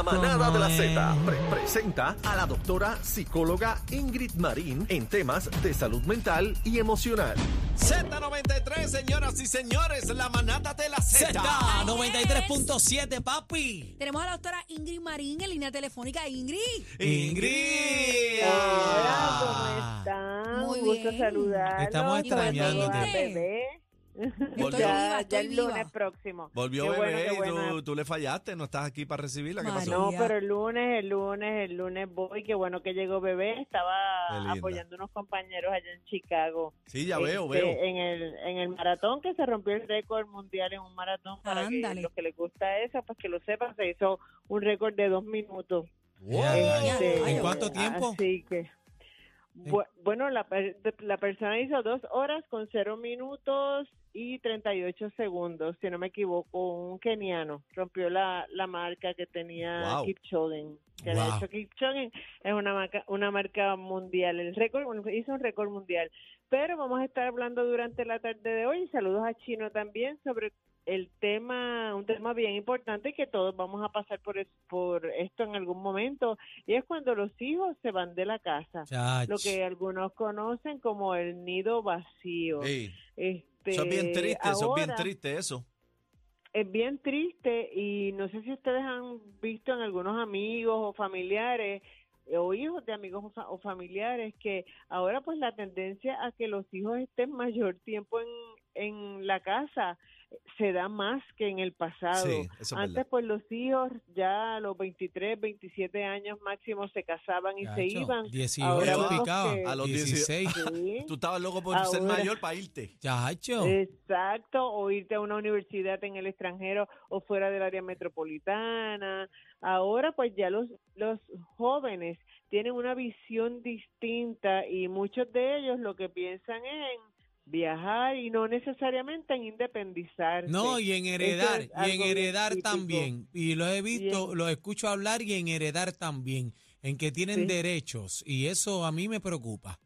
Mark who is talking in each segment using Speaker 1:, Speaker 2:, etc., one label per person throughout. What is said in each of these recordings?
Speaker 1: La manada de la Z pre- presenta a la doctora psicóloga Ingrid Marín en temas de salud mental y emocional.
Speaker 2: Z93, señoras y señores, la manada de la Z.
Speaker 3: Z93.7, papi.
Speaker 4: Tenemos a la doctora Ingrid Marín en línea telefónica. Ingrid.
Speaker 2: Ingrid.
Speaker 5: Hola, ¿cómo están?
Speaker 4: Muy
Speaker 5: Un gusto
Speaker 4: bien.
Speaker 5: saludarlos.
Speaker 3: Estamos extrañándote.
Speaker 5: Ya, ya el lunes próximo.
Speaker 2: Volvió
Speaker 5: Qué
Speaker 2: bebé y
Speaker 5: bueno.
Speaker 2: tú, tú le fallaste, no estás aquí para recibirla. ¿Qué pasó?
Speaker 5: No, pero el lunes, el lunes, el lunes voy. Qué bueno que llegó bebé. Estaba apoyando unos compañeros allá en Chicago.
Speaker 2: Sí, ya veo,
Speaker 5: Este,
Speaker 2: veo.
Speaker 5: En el, en el maratón que se rompió el récord mundial en un maratón. Para que los que les gusta eso, pues que lo sepan, se hizo un récord de dos minutos. Este,
Speaker 3: ¿En cuánto tiempo?
Speaker 5: Así que. bu- Bueno, la, per- la persona hizo dos horas con cero minutos y 38 segundos, si no me equivoco, un keniano rompió la, la marca que tenía
Speaker 2: Wow.
Speaker 5: Kipchoge. Que de
Speaker 3: Wow.
Speaker 5: hecho Kipchoge es una marca, una marca mundial, el récord bueno, hizo un récord mundial. Pero vamos a estar hablando durante la tarde de hoy, saludos a Chino también sobre el tema, un tema bien importante que todos vamos a pasar por, es- por esto en algún momento, y es cuando los hijos se van de la casa,
Speaker 3: Chach.
Speaker 5: lo que algunos conocen como el nido vacío.
Speaker 2: Ey,
Speaker 5: Este,
Speaker 2: eso es bien triste, eso es bien triste eso.
Speaker 5: Es bien triste y no sé si ustedes han visto en algunos amigos o familiares eh, o hijos de amigos o, fa- o familiares que ahora pues la tendencia a que los hijos estén mayor tiempo en, en la casa se da más que en el pasado.
Speaker 2: Sí, eso es
Speaker 5: Antes
Speaker 2: verdad.
Speaker 5: pues los hijos ya a los 23, 27 años máximo se casaban y se iban.
Speaker 3: 18
Speaker 5: Ahora
Speaker 2: vemos
Speaker 3: picaba.
Speaker 5: que-
Speaker 2: A los
Speaker 3: 16.
Speaker 5: Sí.
Speaker 2: Tú estabas loco por ser mayor para irte.
Speaker 3: Chacho.
Speaker 5: Exacto, o irte a una universidad en el extranjero o fuera del área metropolitana. Ahora pues ya los, los jóvenes tienen una visión distinta y muchos de ellos lo que piensan es en viajar y no necesariamente en independizarse.
Speaker 3: No, y en heredar,
Speaker 5: es
Speaker 3: y en heredar
Speaker 5: típico.
Speaker 3: también. Y lo he visto, lo escucho hablar y en heredar también. En que tienen
Speaker 5: Sí.
Speaker 3: derechos. Y eso a mí me preocupa.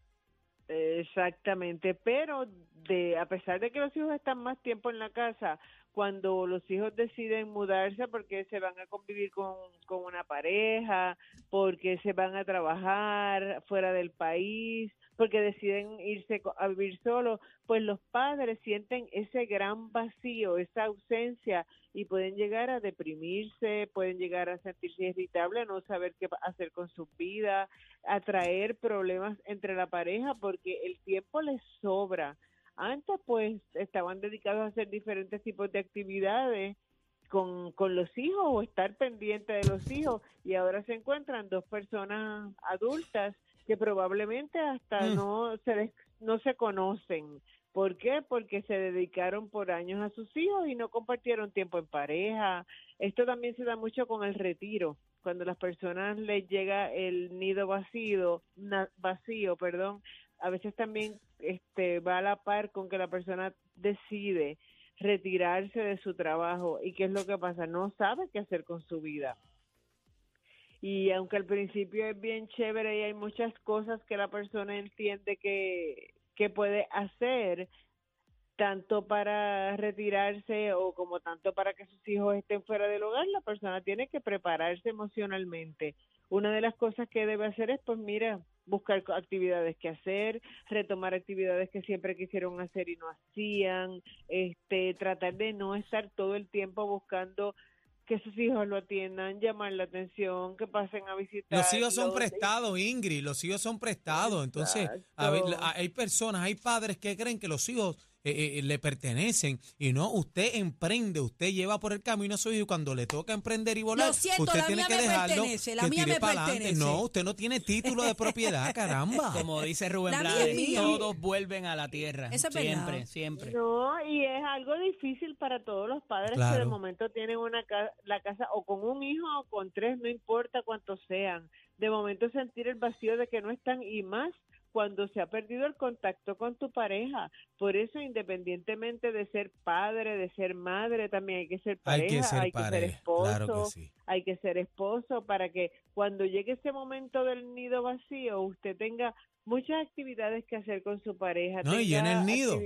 Speaker 5: Exactamente, pero de a pesar de que los hijos están más tiempo en la casa, cuando los hijos deciden mudarse porque se van a convivir con, con una pareja, porque se van a trabajar fuera del país, porque deciden irse a vivir solos, pues los padres sienten ese gran vacío, esa ausencia y pueden llegar a deprimirse, pueden llegar a sentirse irritables, no saber qué hacer con su vida, a traer problemas entre la pareja porque el tiempo les sobra. Antes pues estaban dedicados a hacer diferentes tipos de actividades con, con los hijos o estar pendiente de los hijos y ahora se encuentran dos personas adultas que probablemente hasta
Speaker 3: Mm.
Speaker 5: no se des- no se conocen. ¿Por qué? Porque se dedicaron por años a sus hijos y no compartieron tiempo en pareja. Esto también se da mucho con el retiro, cuando las personas les llega el nido vacío, na- vacío, perdón, a veces también este va a la par con que la persona decide retirarse de su trabajo y qué es lo que pasa, no sabe qué hacer con su vida. Y aunque al principio es bien chévere y hay muchas cosas que la persona entiende que, que puede hacer, tanto para retirarse o como tanto para que sus hijos estén fuera del hogar, la persona tiene que prepararse emocionalmente. Una de las cosas que debe hacer es, pues mira, buscar actividades que hacer, retomar actividades que siempre quisieron hacer y no hacían, este, tratar de no estar todo el tiempo buscando que sus hijos lo atiendan, llamar la atención, que pasen a visitar.
Speaker 3: Los hijos son prestados, Ingrid, los hijos son prestados. Entonces, a ver,
Speaker 5: Exacto.
Speaker 3: hay personas, hay padres que creen que los hijos eh, eh, le pertenecen y no, usted emprende, usted lleva por el camino a su hijo y cuando le toca emprender y volar,
Speaker 4: Lo siento,
Speaker 3: usted
Speaker 4: la
Speaker 3: tiene
Speaker 4: mía
Speaker 3: que
Speaker 4: me
Speaker 3: dejarlo
Speaker 4: pertenece, la
Speaker 3: que
Speaker 4: mía
Speaker 3: tire
Speaker 4: me
Speaker 3: para adelante.
Speaker 4: pertenece.
Speaker 3: No, usted no tiene título de propiedad, caramba.
Speaker 6: Como dice Rubén Blades, todos vuelven a la tierra.
Speaker 4: Eso es
Speaker 6: siempre,
Speaker 4: verdad.
Speaker 6: siempre.
Speaker 5: No, y es algo difícil para todos los padres que de momento tienen una ca- la casa o con un hijo o con tres, no importa cuántos sean. De momento sentir el vacío de que no están y más cuando se ha perdido el contacto con tu pareja. Por eso, independientemente de ser padre, de ser madre, también hay que ser
Speaker 3: Hay
Speaker 5: pareja,
Speaker 3: que ser
Speaker 5: hay que ser esposo,
Speaker 3: claro que sí.
Speaker 5: hay que ser esposo para que cuando llegue ese momento del nido vacío, usted tenga muchas actividades que hacer con su pareja.
Speaker 3: No, y
Speaker 5: tenga
Speaker 3: el nido.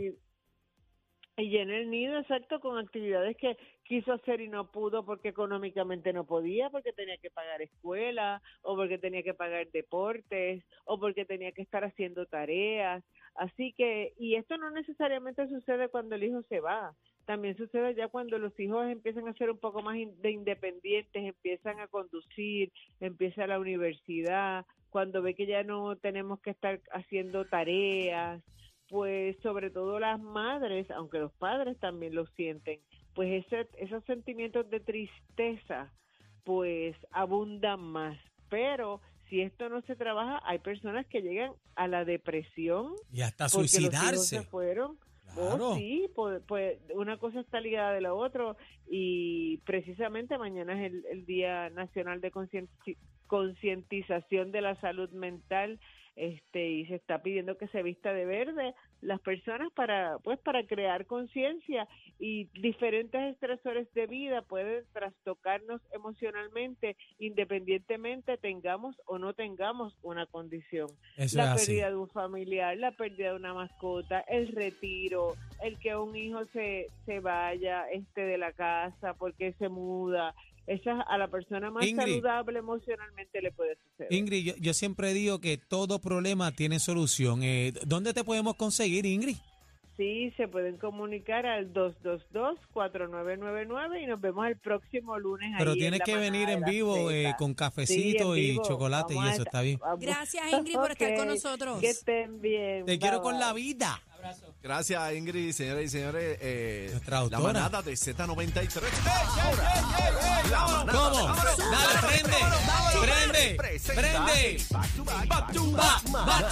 Speaker 5: Y llena el nido, exacto, con actividades que quiso hacer y no pudo porque económicamente no podía, porque tenía que pagar escuela, o porque tenía que pagar deportes, o porque tenía que estar haciendo tareas. Así que, y esto no necesariamente sucede cuando el hijo se va, también sucede ya cuando los hijos empiezan a ser un poco más de independientes, empiezan a conducir, empieza la universidad, cuando ve que ya no tenemos que estar haciendo tareas, pues sobre todo las madres, aunque los padres también lo sienten, pues ese, esos sentimientos de tristeza pues abundan más. Pero si esto no se trabaja, hay personas que llegan a la depresión
Speaker 3: Y hasta
Speaker 5: porque los hijos
Speaker 3: suicidarse.
Speaker 5: se fueron.
Speaker 3: Claro.
Speaker 5: Oh, sí, pues, pues una cosa está ligada de la otra y precisamente mañana es el, el Día Nacional de Concienti- Concientización de la Salud Mental este y se está pidiendo que se vista de verde las personas para pues para crear conciencia y diferentes estresores de vida pueden trastocarnos emocionalmente independientemente tengamos o no tengamos una condición
Speaker 3: Eso
Speaker 5: la pérdida de un familiar, la pérdida de una mascota, el retiro, el que un hijo se, se vaya este de la casa porque se muda. Esa a la persona más
Speaker 3: Ingrid.
Speaker 5: saludable emocionalmente le puede suceder.
Speaker 3: Ingrid, yo, yo siempre digo que todo problema tiene solución. Eh, ¿Dónde te podemos conseguir, Ingrid?
Speaker 5: Sí, se pueden comunicar al 222-4999 y nos vemos el próximo lunes.
Speaker 3: Pero
Speaker 5: ahí
Speaker 3: tienes
Speaker 5: la
Speaker 3: que venir en vivo eh, con
Speaker 5: Sí,
Speaker 3: cafecito y
Speaker 5: vivo.
Speaker 3: chocolate y
Speaker 5: Vamos a
Speaker 3: eso,
Speaker 5: estar-
Speaker 3: está bien.
Speaker 5: vamos-
Speaker 4: Gracias, Ingrid, por estar con nosotros.
Speaker 5: Que estén bien.
Speaker 3: Te quiero
Speaker 5: Bye,
Speaker 3: con
Speaker 5: bye.
Speaker 3: la vida.
Speaker 2: Gracias, Ingrid, señoras y señores. eh,
Speaker 3: Nuestra
Speaker 2: la manada de Z93.
Speaker 3: ¿Cómo? Dale, prende, prende, prende.
Speaker 1: Back to Back,
Speaker 3: Back to back, back to